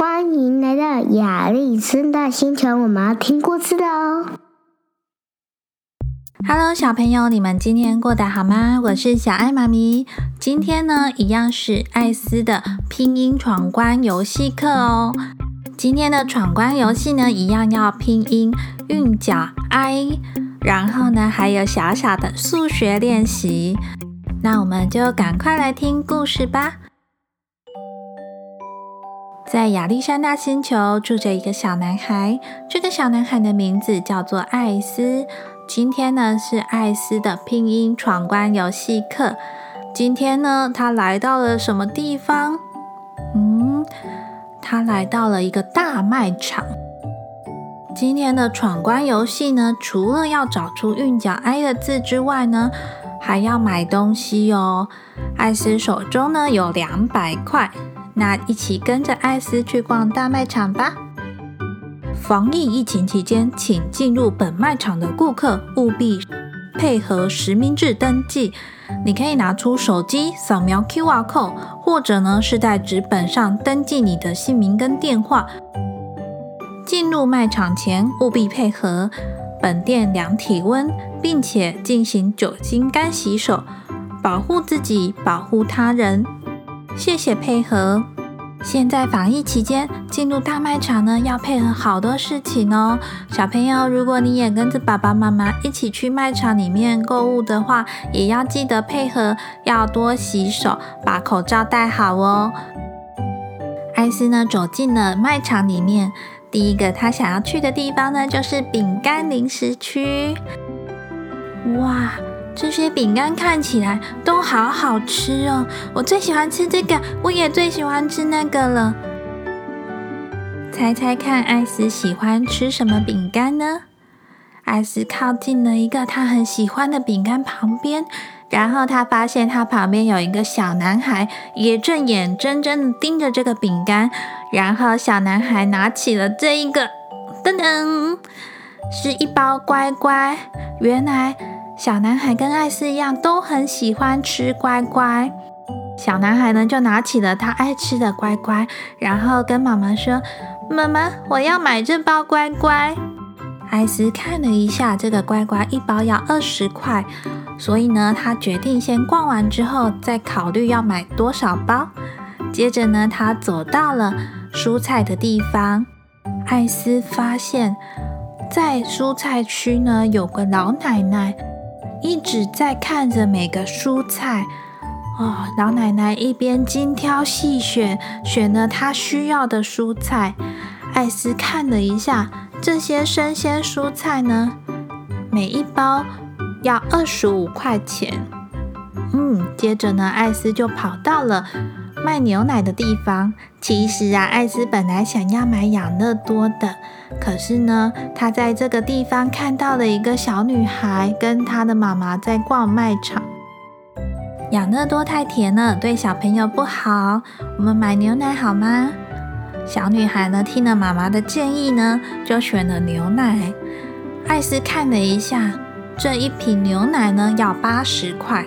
欢迎来到亚丽森大星球，我们要听故事的哦。Hello，小朋友，你们今天过得好吗？我是小爱妈咪。今天呢，一样是艾斯的拼音闯关游戏课哦。今天的闯关游戏呢，一样要拼音韵脚 i，然后呢，还有小小的数学练习。那我们就赶快来听故事吧。在亚历山大星球住着一个小男孩，这个小男孩的名字叫做艾斯。今天呢是艾斯的拼音闯关游戏课。今天呢，他来到了什么地方？嗯，他来到了一个大卖场。今天的闯关游戏呢，除了要找出韵脚 i 的字之外呢，还要买东西哦。艾斯手中呢有两百块。那一起跟着艾斯去逛大卖场吧。防疫疫情期间，请进入本卖场的顾客务必配合实名制登记。你可以拿出手机扫描 QR code，或者呢是在纸本上登记你的姓名跟电话。进入卖场前务必配合本店量体温，并且进行酒精干洗手，保护自己，保护他人。谢谢配合。现在防疫期间，进入大卖场呢，要配合好多事情哦。小朋友，如果你也跟着爸爸妈妈一起去卖场里面购物的话，也要记得配合，要多洗手，把口罩戴好哦。艾斯呢，走进了卖场里面，第一个他想要去的地方呢，就是饼干零食区。哇！这些饼干看起来都好好吃哦，我最喜欢吃这个，我也最喜欢吃那个了。猜猜看，艾斯喜欢吃什么饼干呢？艾斯靠近了一个他很喜欢的饼干旁边，然后他发现他旁边有一个小男孩，也正眼睁睁的盯着这个饼干。然后小男孩拿起了这一个，噔噔，是一包乖乖。原来。小男孩跟艾斯一样，都很喜欢吃乖乖。小男孩呢，就拿起了他爱吃的乖乖，然后跟妈妈说：“妈妈，我要买这包乖乖。”艾斯看了一下，这个乖乖一包要二十块，所以呢，他决定先逛完之后再考虑要买多少包。接着呢，他走到了蔬菜的地方，艾斯发现，在蔬菜区呢，有个老奶奶。一直在看着每个蔬菜哦，老奶奶一边精挑细选，选了她需要的蔬菜。艾斯看了一下这些生鲜蔬菜呢，每一包要二十五块钱。嗯，接着呢，艾斯就跑到了卖牛奶的地方。其实啊，艾斯本来想要买养乐多的。可是呢，他在这个地方看到了一个小女孩跟她的妈妈在逛卖场。养乐多太甜了，对小朋友不好。我们买牛奶好吗？小女孩呢，听了妈妈的建议呢，就选了牛奶。艾斯看了一下，这一瓶牛奶呢要八十块。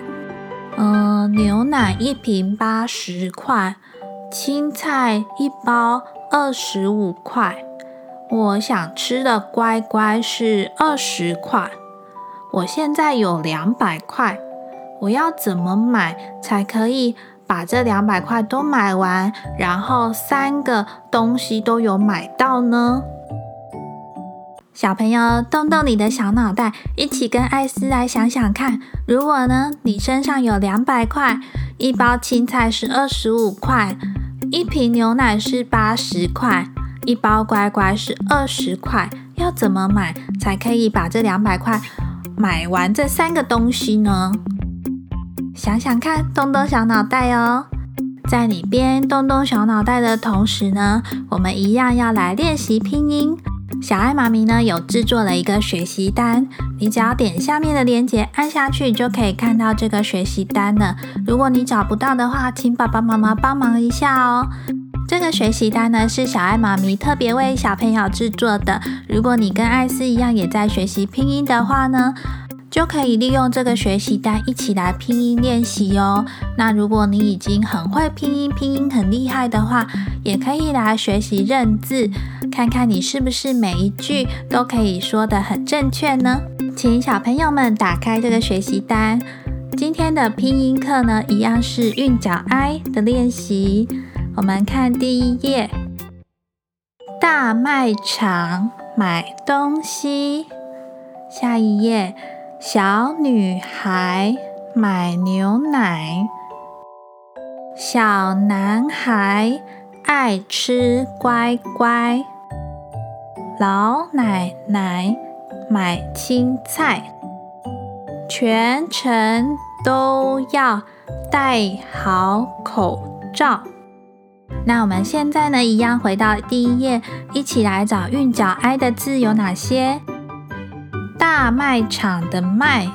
嗯，牛奶一瓶八十块，青菜一包二十五块。我想吃的乖乖是二十块，我现在有两百块，我要怎么买才可以把这两百块都买完，然后三个东西都有买到呢？小朋友，动动你的小脑袋，一起跟艾斯来想想看，如果呢，你身上有两百块，一包青菜是二十五块，一瓶牛奶是八十块。一包乖乖是二十块，要怎么买才可以把这两百块买完这三个东西呢？想想看，动动小脑袋哦。在你边动动小脑袋的同时呢，我们一样要来练习拼音。小爱妈咪呢有制作了一个学习单，你只要点下面的链接按下去，就可以看到这个学习单了。如果你找不到的话，请爸爸妈妈帮忙一下哦。这个学习单呢是小爱妈咪特别为小朋友制作的。如果你跟艾斯一样也在学习拼音的话呢，就可以利用这个学习单一起来拼音练习哦。那如果你已经很会拼音，拼音很厉害的话，也可以来学习认字，看看你是不是每一句都可以说得很正确呢？请小朋友们打开这个学习单。今天的拼音课呢，一样是韵脚 i 的练习。我们看第一页，大卖场买东西。下一页。小女孩买牛奶，小男孩爱吃乖乖，老奶奶买青菜，全程都要戴好口罩。那我们现在呢，一样回到第一页，一起来找韵脚 i 的字有哪些？大卖场的卖，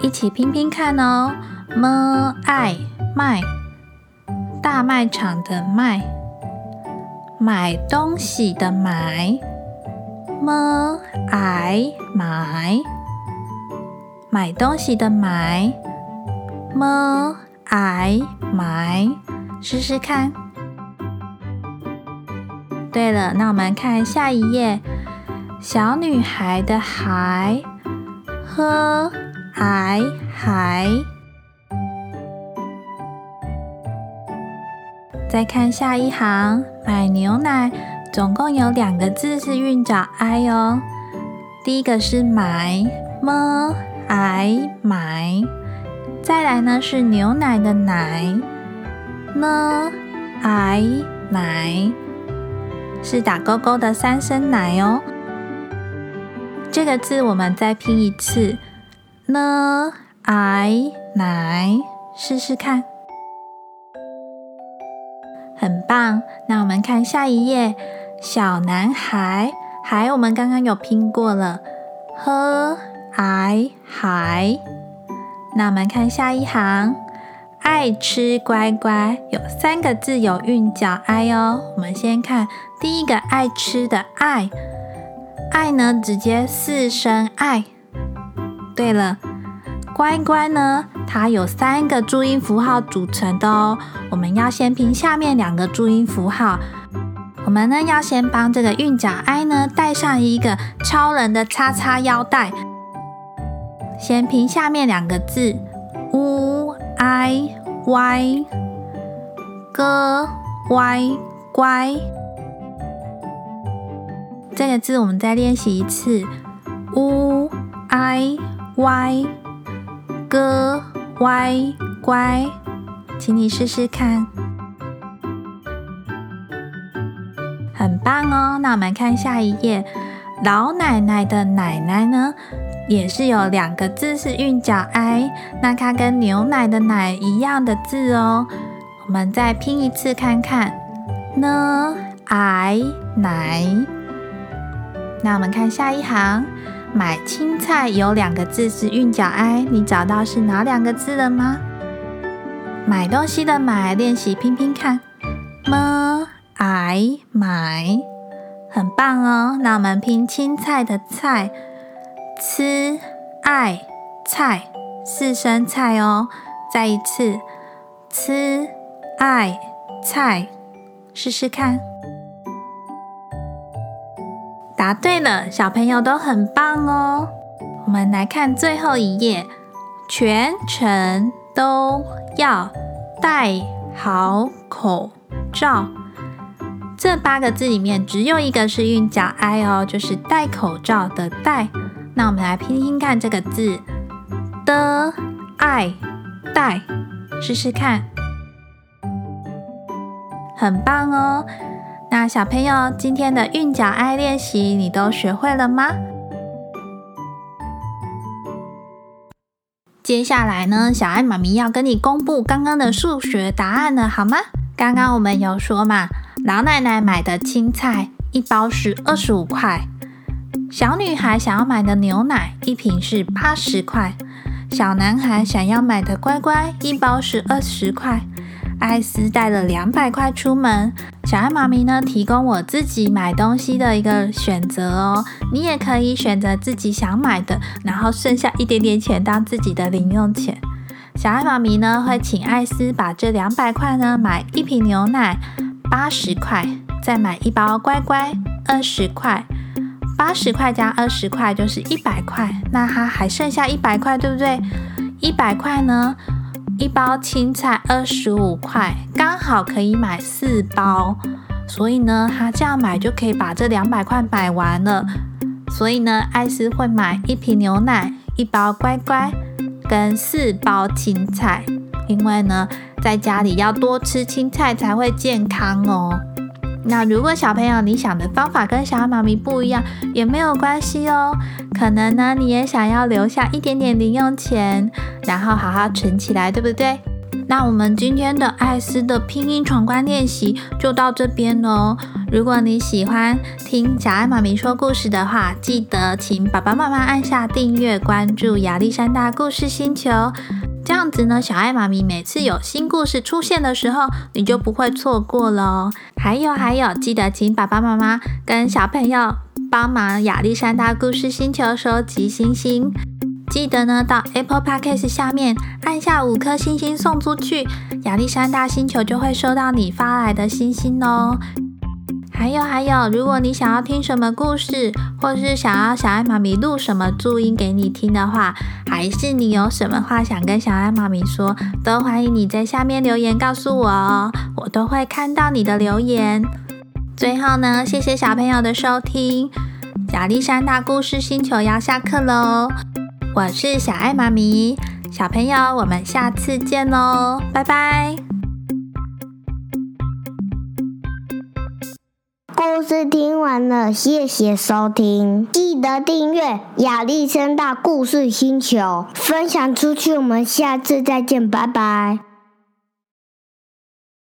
一起拼拼看哦。m i 卖，大卖场的卖，买东西的买。m i 买，买东西的买。m i 买，试试看。对了，那我们看下一页。小女孩的孩喝矮海，再看下一行，买牛奶，总共有两个字是韵脚 i 哦。第一个是买么 i 买，再来呢是牛奶的奶呢 i 奶，是打勾勾的三声奶哦。这个字我们再拼一次，n i 奶，试试看，很棒。那我们看下一页，小男孩，孩我们刚刚有拼过了，h i 孩。那我们看下一行，爱吃乖乖，有三个字有韵脚 i 哦。我们先看第一个爱吃的爱。爱呢，直接四声爱。对了，乖乖呢，它有三个注音符号组成的哦。我们要先拼下面两个注音符号。我们呢，要先帮这个韵脚 i 呢带上一个超人的叉叉腰带。先拼下面两个字，u i y，哥 y 乖。这个字我们再练习一次，u i y g y 乖，请你试试看，很棒哦。那我们看下一页，老奶奶的奶奶呢，也是有两个字是韵脚 i，那它跟牛奶的奶一样的字哦。我们再拼一次看看呢 i 奶。那我们看下一行，买青菜有两个字是韵脚 i，你找到是哪两个字了吗？买东西的买，练习拼拼看，m i 买，很棒哦。那我们拼青菜的菜，c i 菜，四声菜哦。再一次，c i 菜，试试看。答对了，小朋友都很棒哦。我们来看最后一页，全程都要戴好口罩。这八个字里面只有一个是韵脚 i 哦，就是戴口罩的戴。那我们来拼拼看这个字的爱戴，试试看，很棒哦。那小朋友，今天的韵脚爱练习你都学会了吗？接下来呢，小爱妈咪要跟你公布刚刚的数学答案了，好吗？刚刚我们有说嘛，老奶奶买的青菜一包是二十五块，小女孩想要买的牛奶一瓶是八十块，小男孩想要买的乖乖一包是二十块。艾斯带了两百块出门。小爱妈咪呢，提供我自己买东西的一个选择哦。你也可以选择自己想买的，然后剩下一点点钱当自己的零用钱。小爱妈咪呢，会请艾斯把这两百块呢买一瓶牛奶，八十块，再买一包乖乖，二十块。八十块加二十块就是一百块，那它还剩下一百块，对不对？一百块呢，一包青菜二十五块，刚好可以买四包，所以呢，他这样买就可以把这两百块买完了。所以呢，艾斯会买一瓶牛奶，一包乖乖，跟四包青菜，因为呢，在家里要多吃青菜才会健康哦。那如果小朋友你想的方法跟小爱妈咪不一样，也没有关系哦。可能呢，你也想要留下一点点零用钱，然后好好存起来，对不对？那我们今天的艾斯的拼音闯关练习就到这边喽。如果你喜欢听小爱妈咪说故事的话，记得请爸爸妈妈按下订阅、关注亚历山大故事星球。这样子呢，小爱妈咪每次有新故事出现的时候，你就不会错过了哦。还有还有，记得请爸爸妈妈跟小朋友帮忙亚历山大故事星球收集星星。记得呢，到 Apple Podcast 下面按下五颗星星送出去，亚历山大星球就会收到你发来的星星哦。还有还有，如果你想要听什么故事，或是想要小爱妈咪录什么注音给你听的话，还是你有什么话想跟小爱妈咪说，都欢迎你在下面留言告诉我哦，我都会看到你的留言。最后呢，谢谢小朋友的收听，亚历山大故事星球要下课喽，我是小爱妈咪，小朋友，我们下次见喽，拜拜。故事听完了，谢谢收听，记得订阅亚历山大故事星球，分享出去。我们下次再见，拜拜。